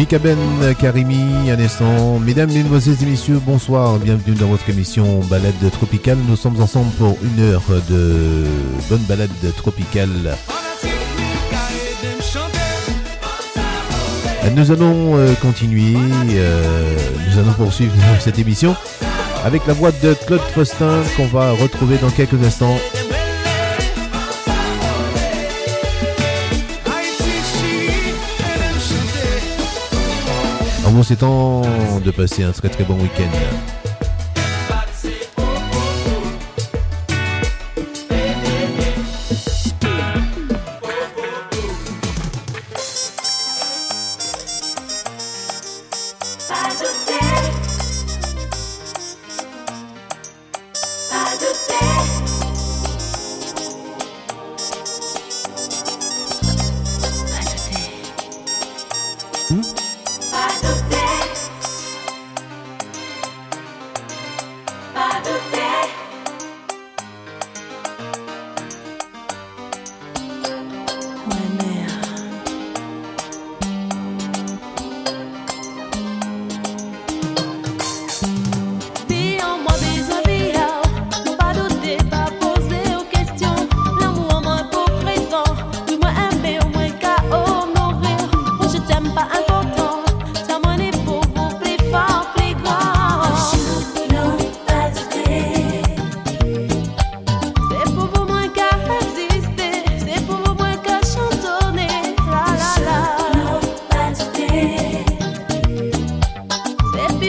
Mika Ben Karimi, un instant. Mesdames, Mesdemoiselles et Messieurs, bonsoir. Bienvenue dans votre émission Balade Tropicale. Nous sommes ensemble pour une heure de bonne balade tropicale. Nous allons euh, continuer, euh, nous allons poursuivre cette émission avec la voix de Claude Faustin qu'on va retrouver dans quelques instants. En c'est temps de passer un très très bon week-end.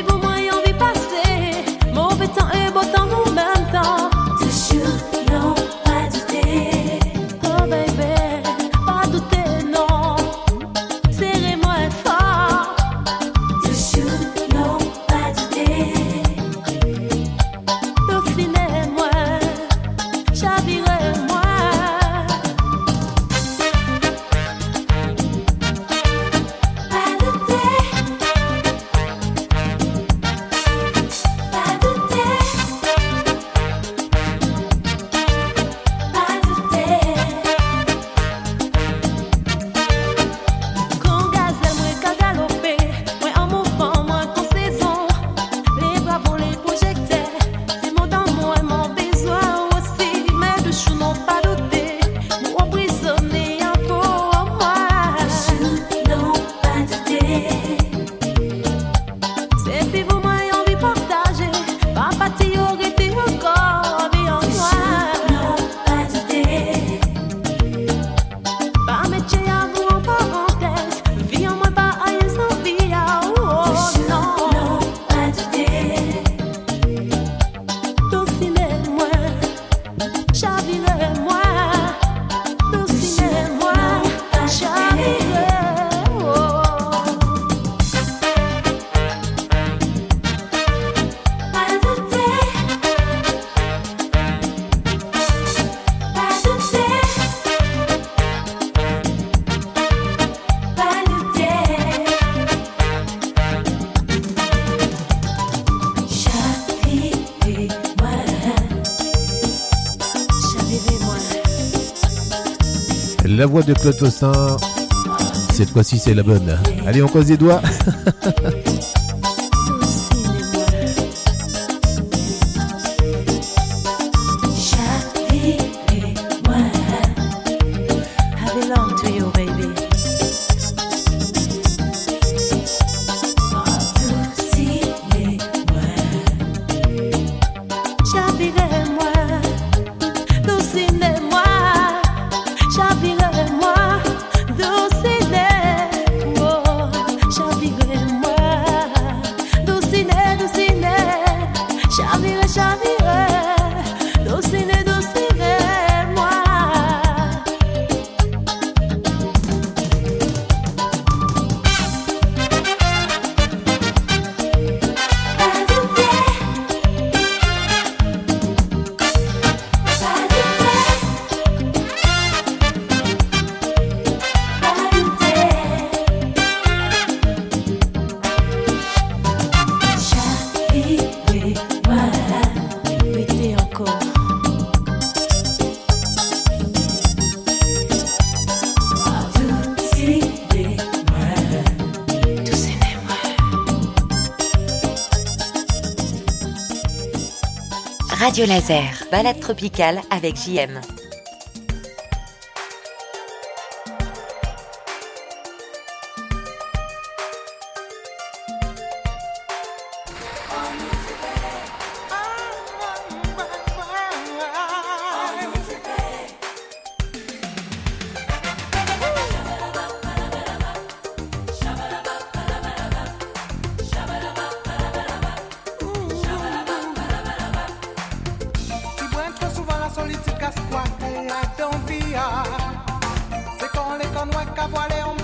bu La voix de Claude Tossin. Cette fois-ci, c'est la bonne. Allez, on cause les doigts. Laser, balade tropicale avec JM. capoaleon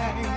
yeah.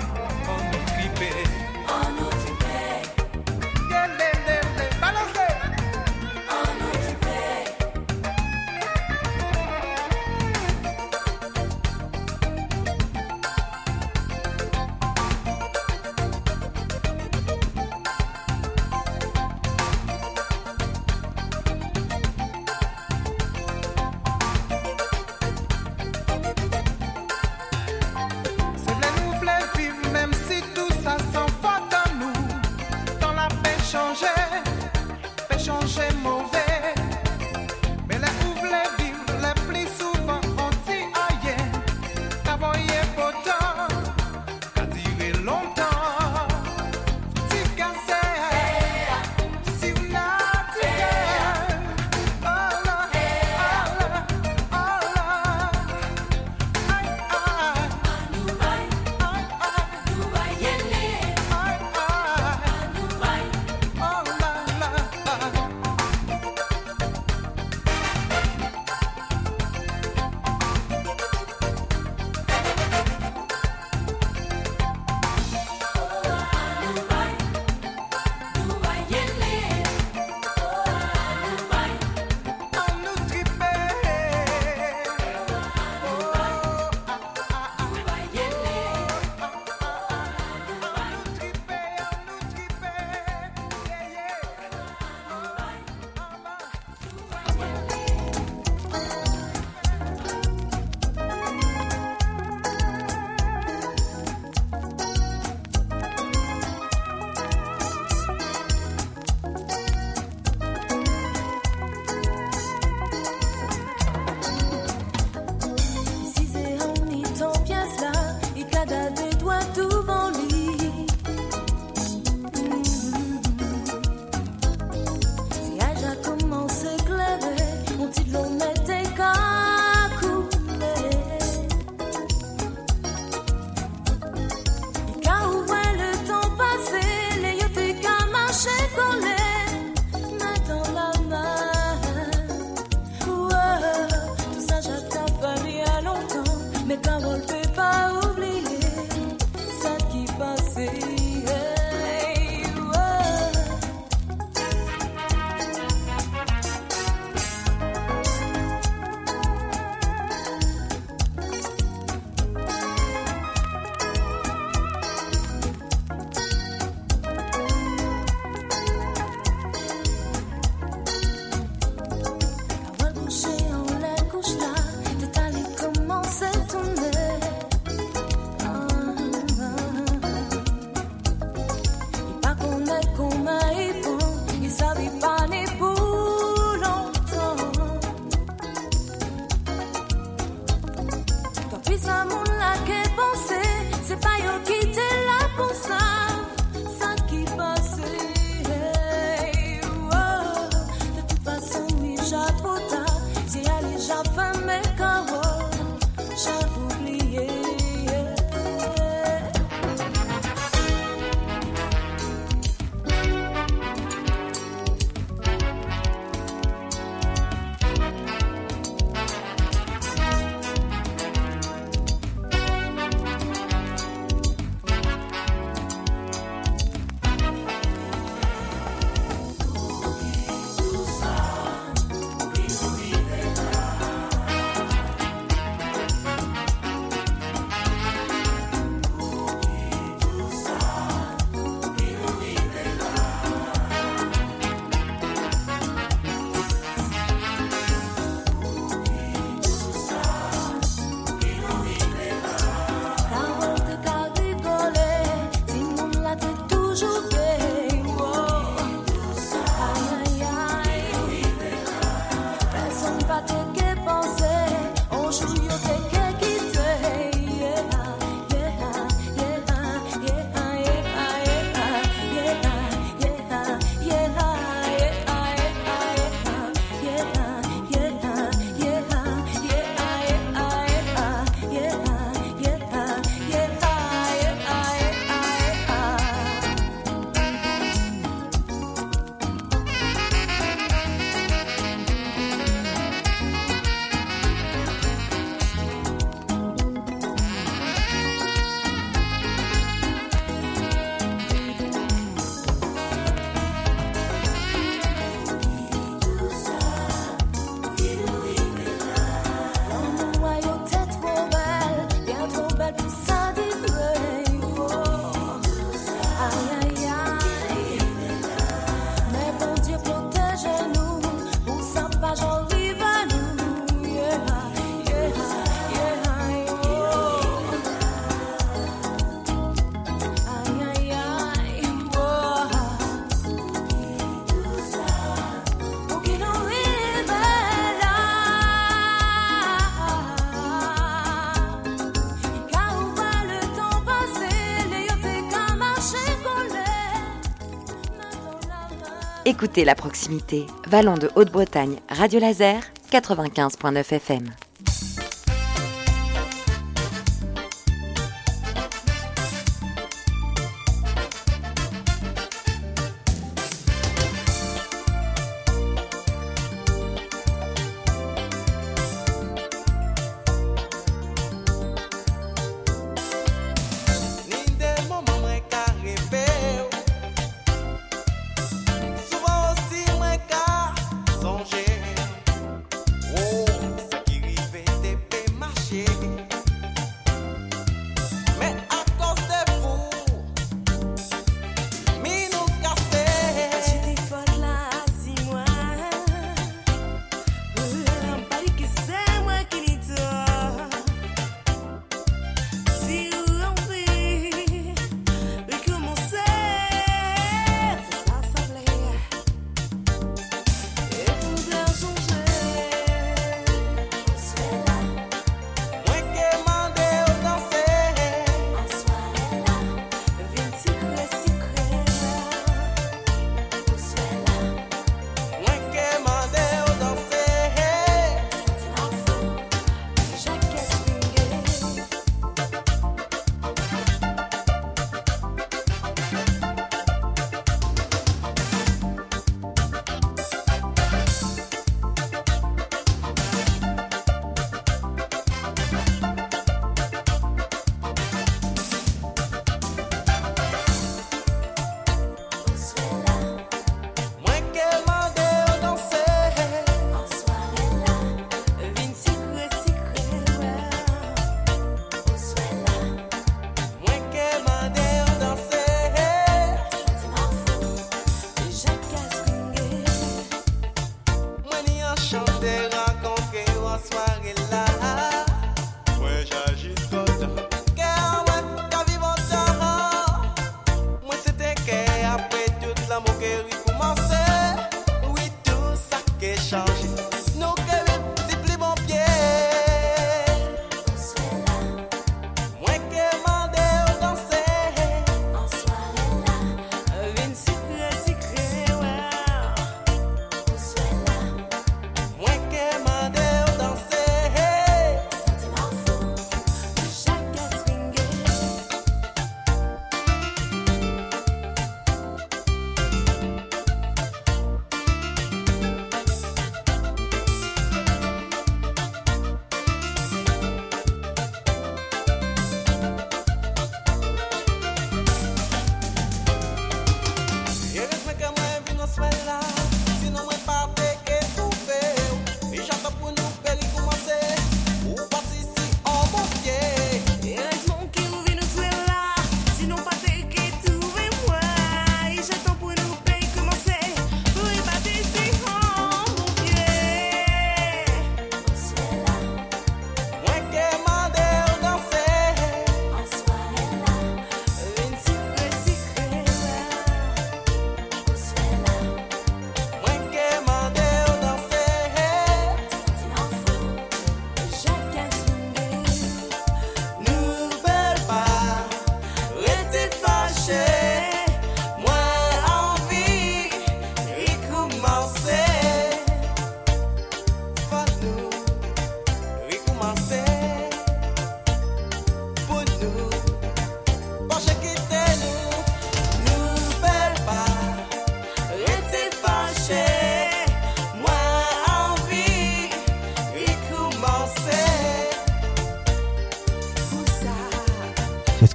Écoutez la proximité. Vallon de Haute-Bretagne, Radio Laser, 95.9 FM.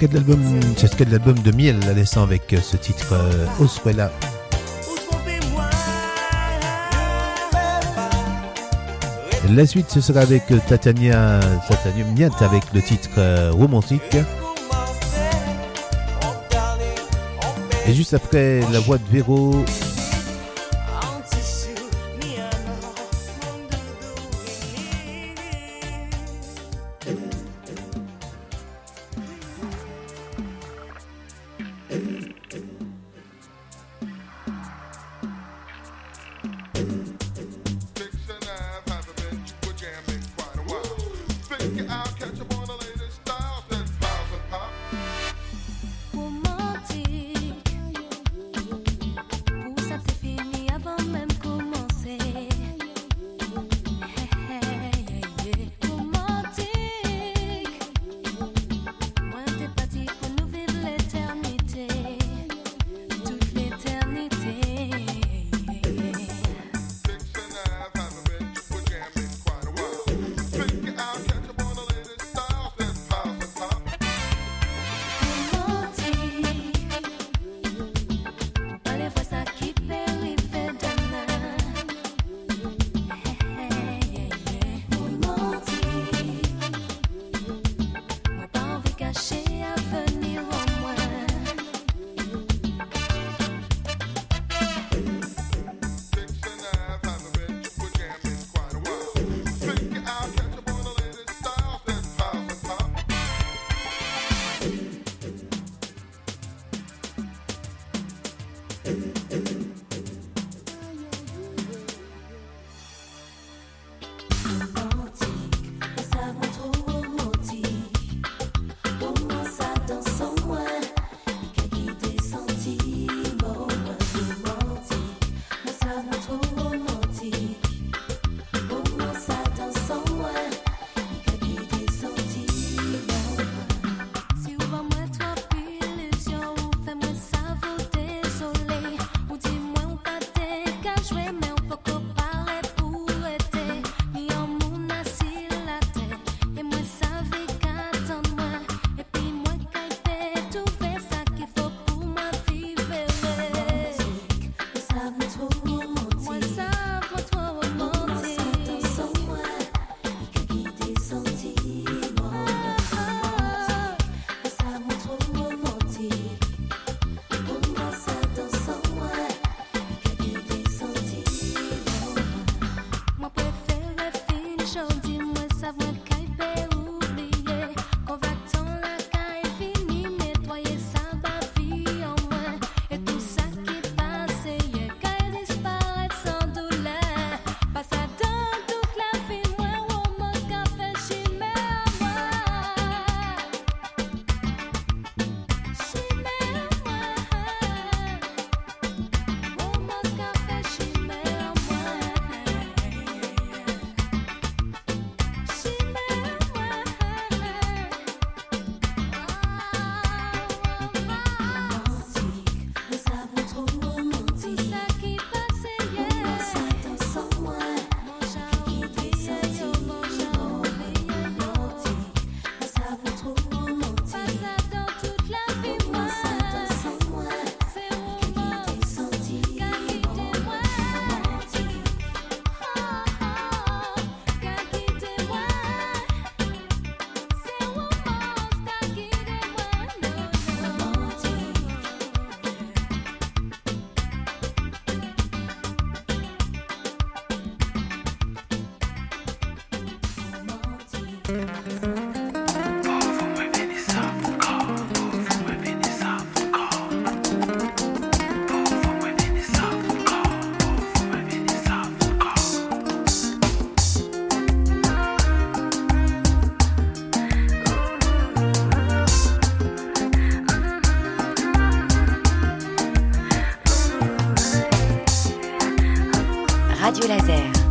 De l'album, c'est ce de l'album de Miel, la laissant avec ce titre euh, Oswella. La suite, ce sera avec Tatania, Tatania Miet avec le titre euh, romantique. Et juste après, la voix de Véro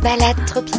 Balade tropicale.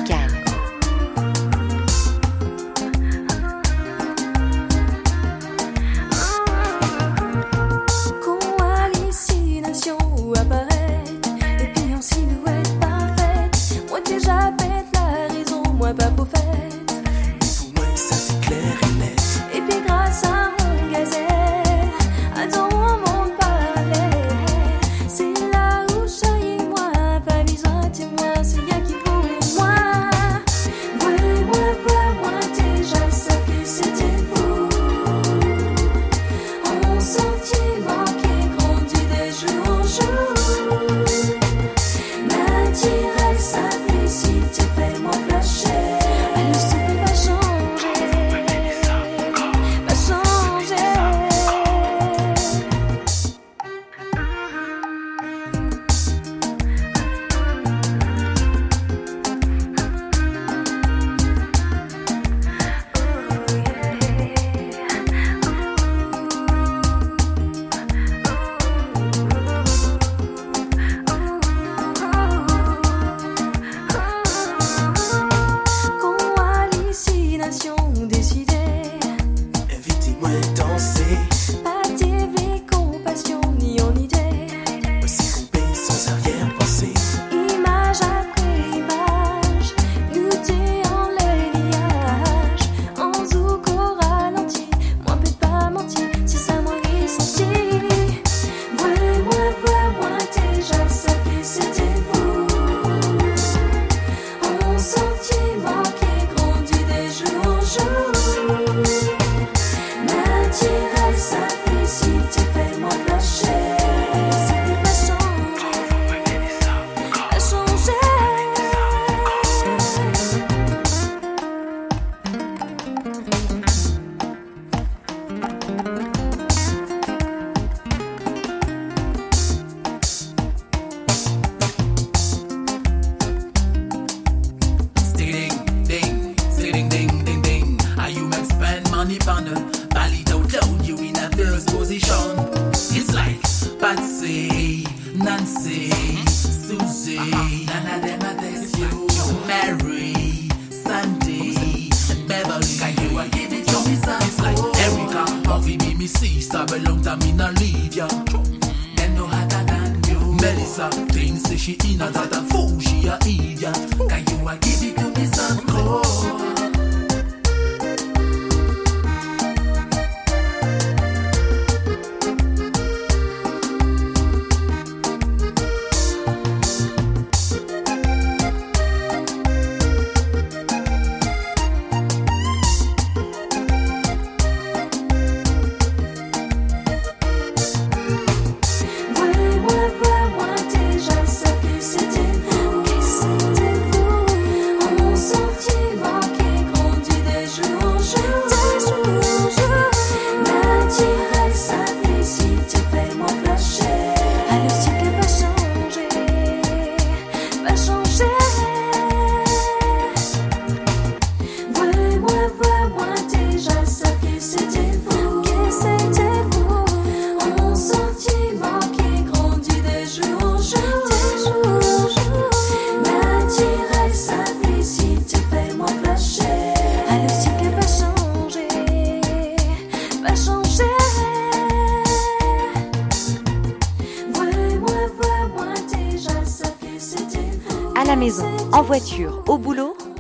on the panel. You in a first position. It's like Patsy, Nancy, Susie, none of them are this you. Mary, Sandy, Beverly. Can you give it to me. It's like Erica, Puffy, be sister, belong to me, not leave ya. Then no harder than you. Melissa, things say she in a fool, she a idiot. Can you give it to me, son?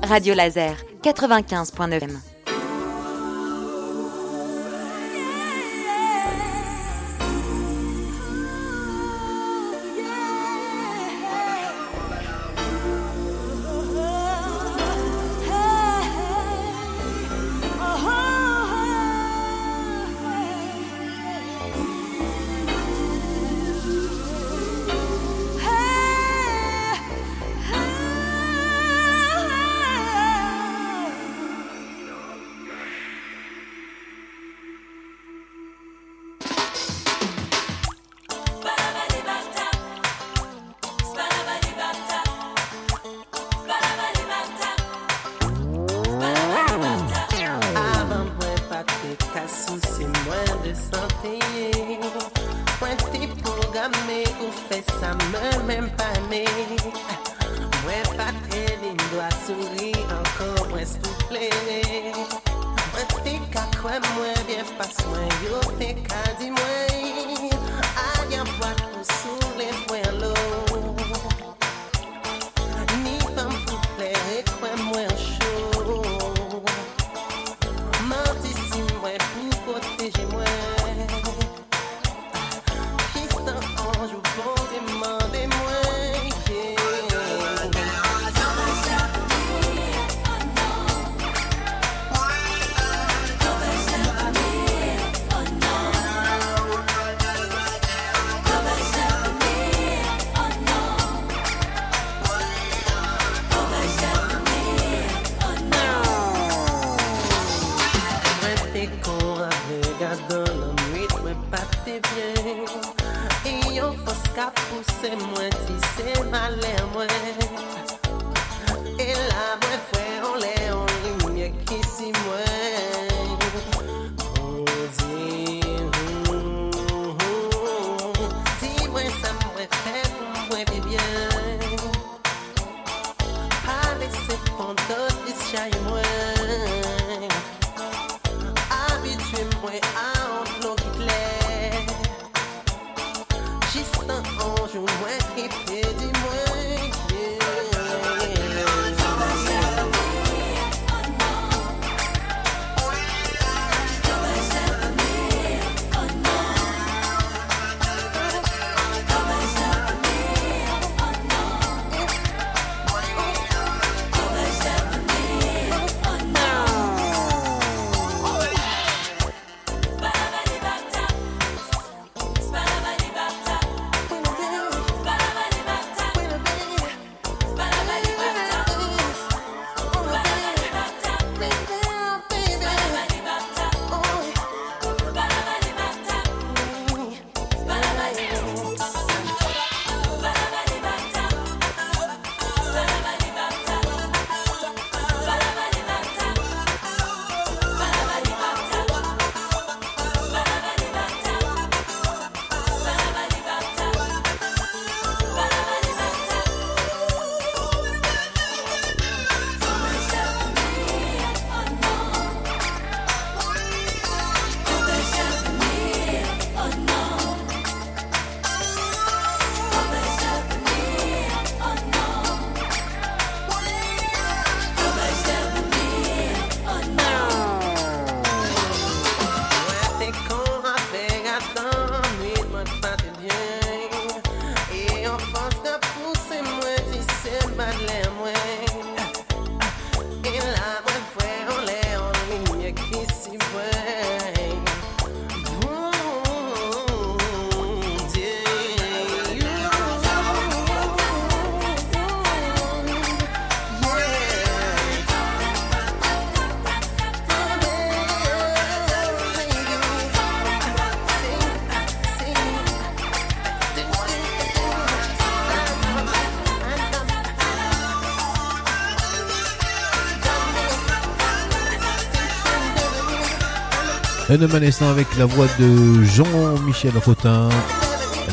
Radio Laser 95.9 Un à l'instant avec la voix de Jean-Michel Rotin.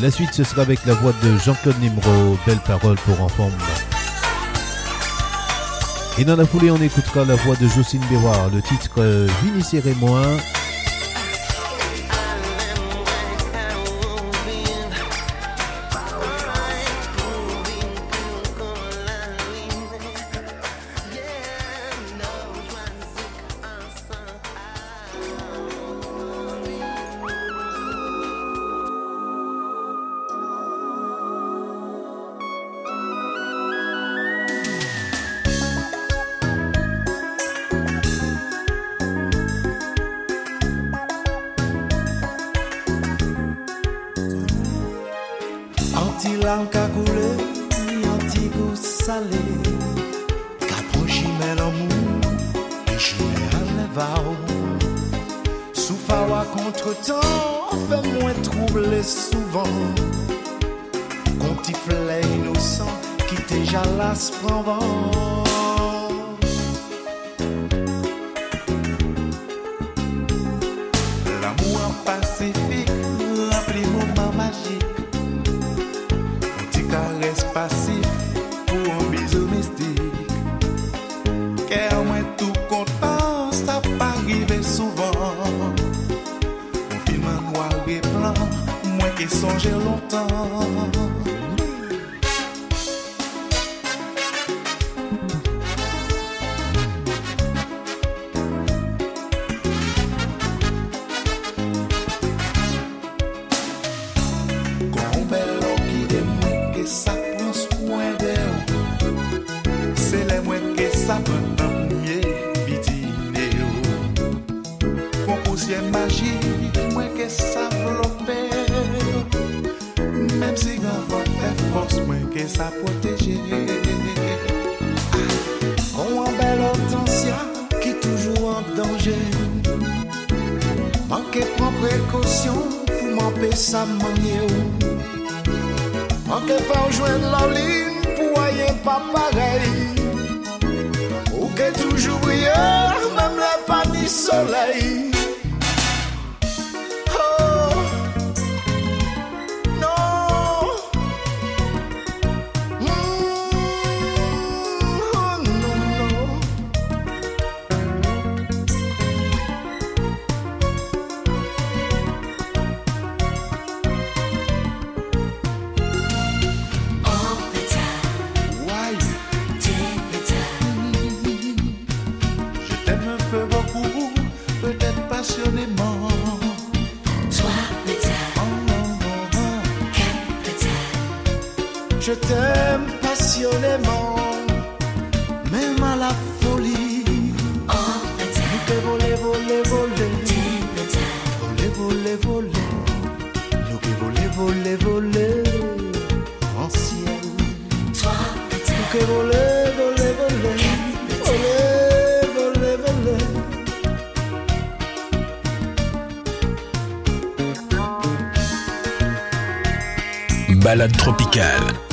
La suite, ce sera avec la voix de Jean-Claude Nimro. Belle parole pour enfants. Et dans la foulée, on écoutera la voix de Jocelyne Béroir, le titre euh, Vinicier et moi. Mouman pasifik, rempli mouman magik Mouti kares pasifik même à la folie. Voler, voler, voler, voler, voler, voler, voler, voler, voler, voler, voler, en ciel. Toi, voler, voler, voler, voler, voler, voler. balade tropicale.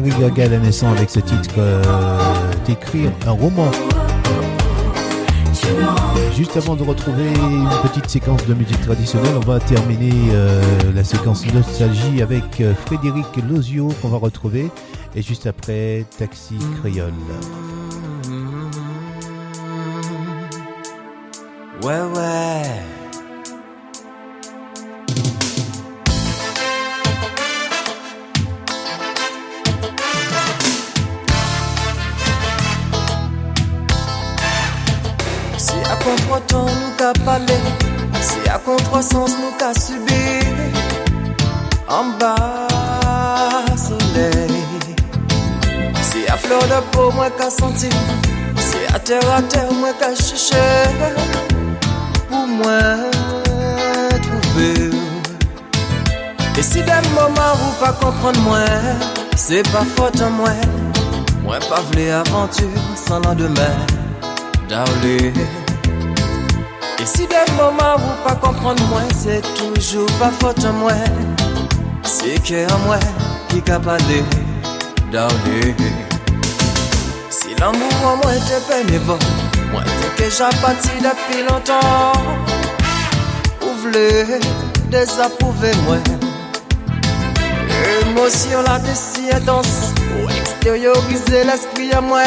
La naissance avec ce titre euh, d'écrire un roman. Juste avant de retrouver une petite séquence de musique traditionnelle, on va terminer euh, la séquence nostalgie avec euh, Frédéric Lozio qu'on va retrouver. Et juste après, Taxi Créole. Ouais, ouais. Contre-temps nous qu'a parlé, si à contre-sens nous qu'a subi, en bas soleil. Si à fleur de peau moi qu'a senti, si à terre à terre moi qu'a cherché, pour moi trouver. Et si des moments où pas comprendre moi, c'est pas faute en moi, moi pas vle aventure sans lendemain, darling. Et si des moments où pas comprendre moi, c'est toujours pas faute en moi, c'est que en moi qui parlé, darling. Si l'amour en moi était bénévole, moi t'es j'ai parti depuis longtemps. Ouvre-le, désapprouver moi. Émotion de si intense, pour extérioriser l'esprit à moi.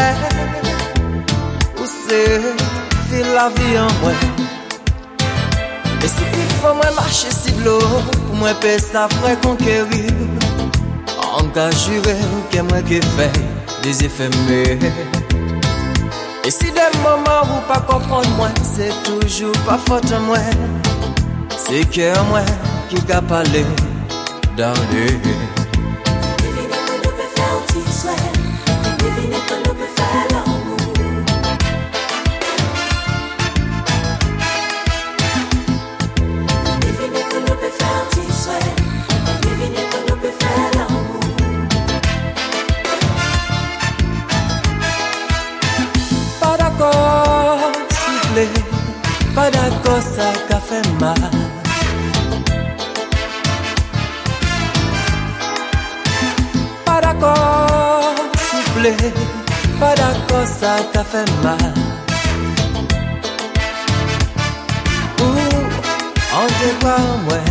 Ou c'est fil la vie en moi. E si pi fwa mwen mache si blo Pou mwen pe sa fwe konkeri. An ka jure ke mwen ke fe Dese feme E si de mouman ou pa kompon mwen Se toujou pa fote mwen. Se ke mwen ki ka pale Darne ça qu'a fait mal. Ouh, on te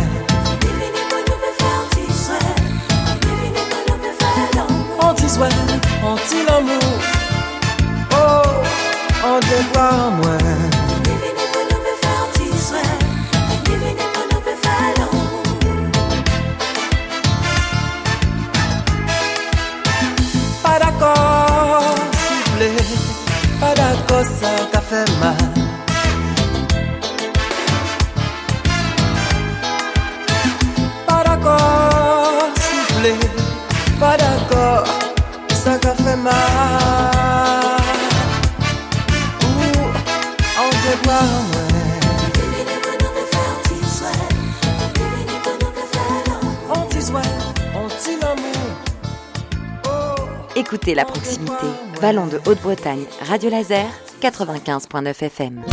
Vallon de Haute-Bretagne, Radio Laser, 95.9 FM.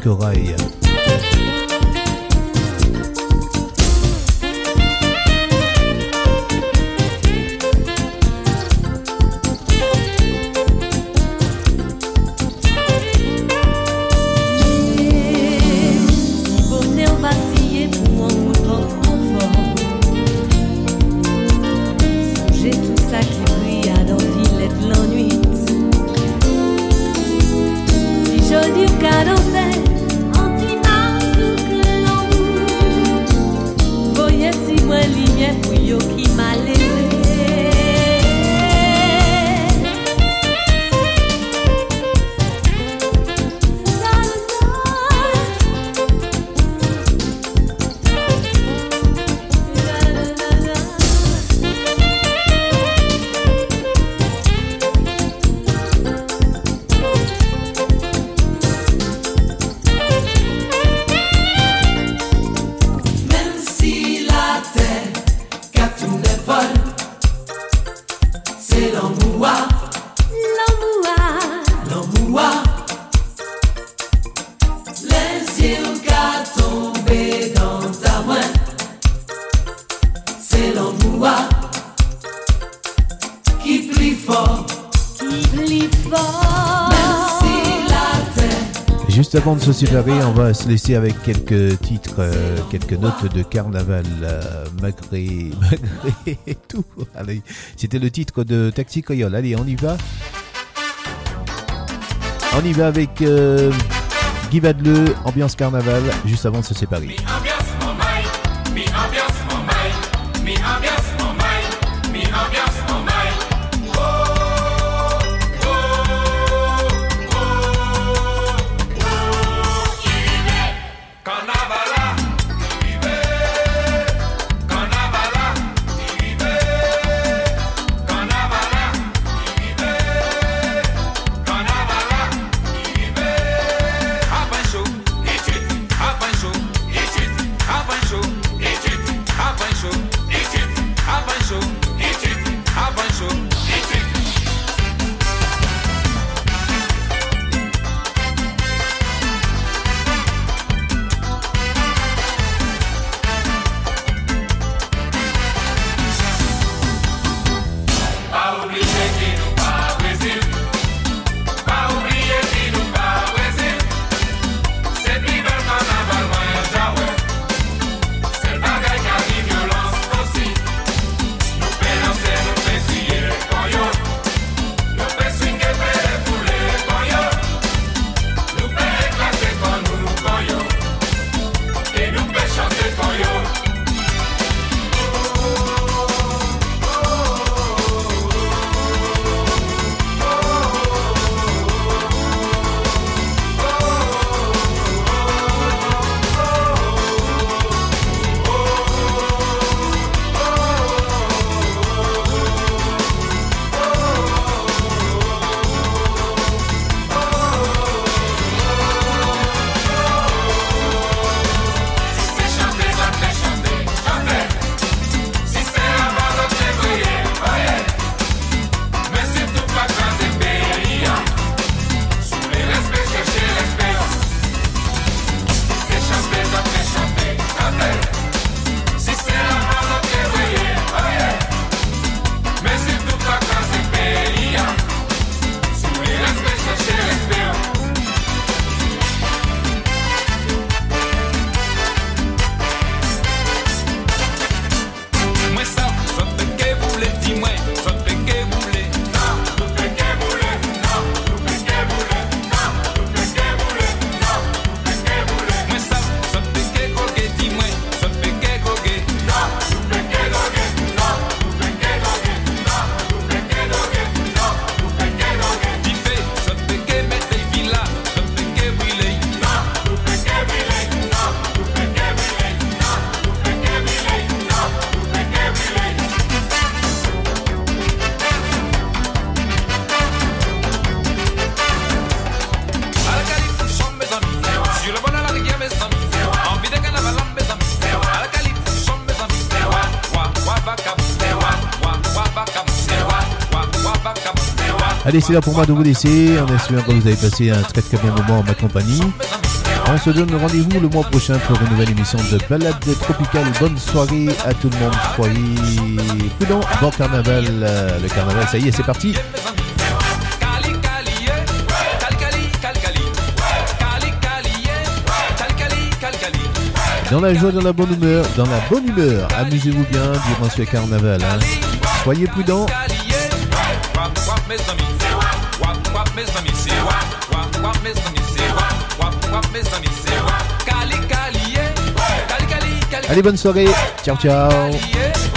De Ronnie Juste avant de se séparer, on va se laisser avec quelques titres, euh, quelques notes de carnaval, euh, malgré, tout. Allez, c'était le titre de Taxi Coyol. Allez, on y va. On y va avec euh, Guy Badeleu, ambiance carnaval, juste avant de se séparer. Allez, c'est là pour moi de vous laisser, en espérant que vous avez passé un très très bon moment en ma compagnie. On se donne rendez-vous le mois prochain pour une nouvelle émission de Balade tropicale. Bonne soirée à tout le monde. Soyez prudents. Bon carnaval. euh, Le carnaval, ça y est, c'est parti. Dans la joie, dans la bonne humeur, dans la bonne humeur. Amusez-vous bien durant ce carnaval. hein. Soyez prudents. Wap. Wap, wap, wap. Wap, wap, wap. Cali, cali. Cali, cali, cali, Allez, bonne soirée. Ciao, ciao. yeah.